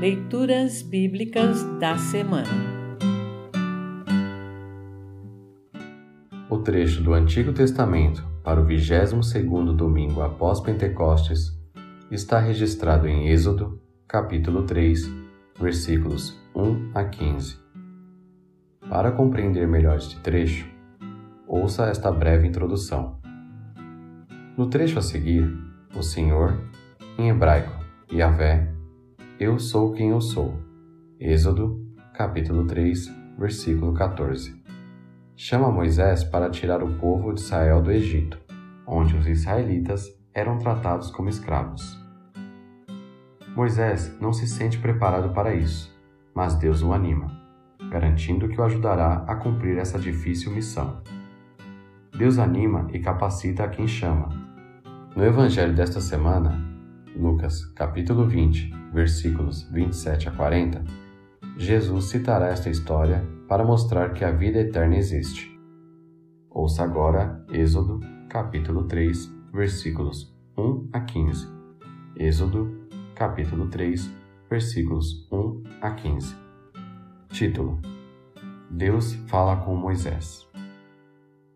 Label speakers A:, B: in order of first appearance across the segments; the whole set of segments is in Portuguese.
A: Leituras Bíblicas da Semana
B: O trecho do Antigo Testamento para o 22º domingo após Pentecostes está registrado em Êxodo, capítulo 3, versículos 1 a 15. Para compreender melhor este trecho, ouça esta breve introdução. No trecho a seguir, o Senhor, em hebraico, Yahvé, eu sou quem eu sou. Êxodo, capítulo 3, versículo 14. Chama Moisés para tirar o povo de Israel do Egito, onde os israelitas eram tratados como escravos. Moisés não se sente preparado para isso, mas Deus o anima, garantindo que o ajudará a cumprir essa difícil missão. Deus anima e capacita a quem chama. No evangelho desta semana, Lucas, capítulo 20, versículos 27 a 40, Jesus citará esta história para mostrar que a vida eterna existe. Ouça agora Êxodo, capítulo 3, versículos 1 a 15. Êxodo, capítulo 3, versículos 1 a 15. Título: Deus fala com Moisés.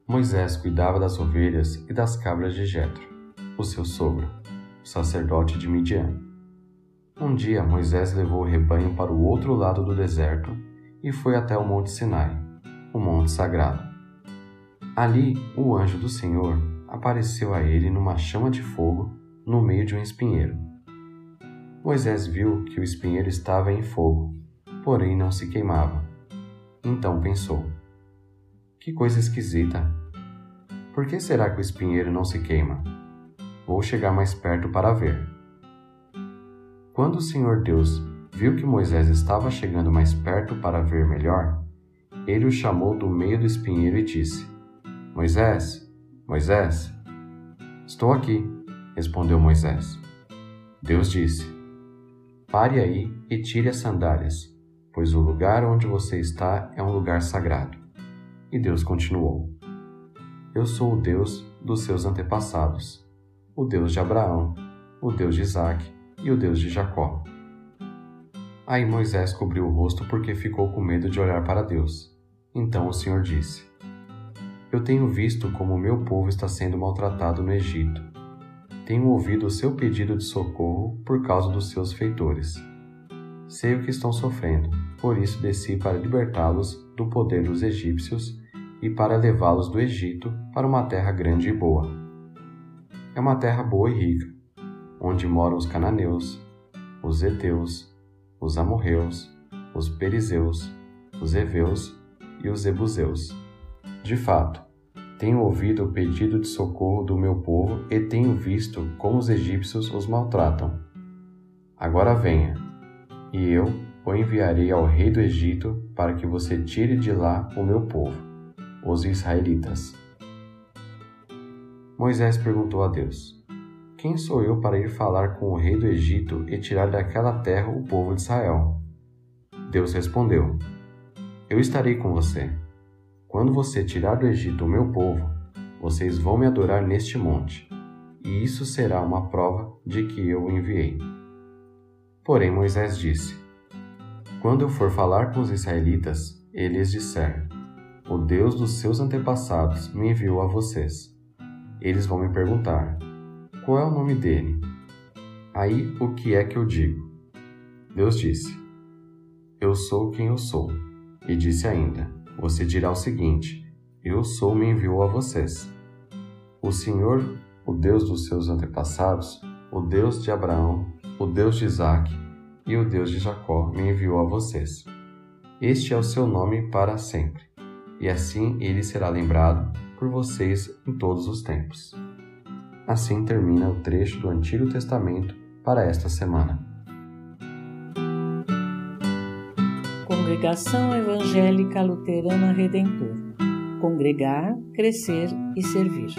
B: Moisés cuidava das ovelhas e das cabras de Jetro, o seu sogro, sacerdote de Midian. Um dia Moisés levou o rebanho para o outro lado do deserto e foi até o Monte Sinai, o monte sagrado. Ali, o anjo do Senhor apareceu a ele numa chama de fogo no meio de um espinheiro. Moisés viu que o espinheiro estava em fogo, porém não se queimava. Então pensou: Que coisa esquisita! Por que será que o espinheiro não se queima? Vou chegar mais perto para ver. Quando o Senhor Deus viu que Moisés estava chegando mais perto para ver melhor, ele o chamou do meio do espinheiro e disse: Moisés, Moisés. Estou aqui, respondeu Moisés. Deus disse: Pare aí e tire as sandálias, pois o lugar onde você está é um lugar sagrado. E Deus continuou: Eu sou o Deus dos seus antepassados, o Deus de Abraão, o Deus de Isaque e o Deus de Jacó. Aí Moisés cobriu o rosto porque ficou com medo de olhar para Deus. Então o Senhor disse: Eu tenho visto como o meu povo está sendo maltratado no Egito. Tenho ouvido o seu pedido de socorro por causa dos seus feitores. Sei o que estão sofrendo, por isso desci para libertá-los do poder dos egípcios e para levá-los do Egito para uma terra grande e boa. É uma terra boa e rica, onde moram os cananeus, os heteus, os amorreus, os perizeus, os heveus e os ebuseus. De fato, tenho ouvido o pedido de socorro do meu povo e tenho visto como os egípcios os maltratam. Agora venha, e eu o enviarei ao rei do Egito para que você tire de lá o meu povo, os israelitas. Moisés perguntou a Deus: quem sou eu para ir falar com o rei do Egito e tirar daquela terra o povo de Israel? Deus respondeu: Eu estarei com você. Quando você tirar do Egito o meu povo, vocês vão me adorar neste monte, e isso será uma prova de que eu o enviei. Porém, Moisés disse: Quando eu for falar com os israelitas, eles disseram: O Deus dos seus antepassados me enviou a vocês. Eles vão me perguntar: qual é o nome dele? Aí o que é que eu digo? Deus disse: Eu sou quem eu sou. E disse ainda: Você dirá o seguinte: Eu sou me enviou a vocês. O Senhor, o Deus dos seus antepassados, o Deus de Abraão, o Deus de Isaque e o Deus de Jacó me enviou a vocês. Este é o seu nome para sempre, e assim ele será lembrado por vocês em todos os tempos. Assim termina o trecho do Antigo Testamento para esta semana.
A: Congregação Evangélica Luterana Redentor Congregar, Crescer e Servir.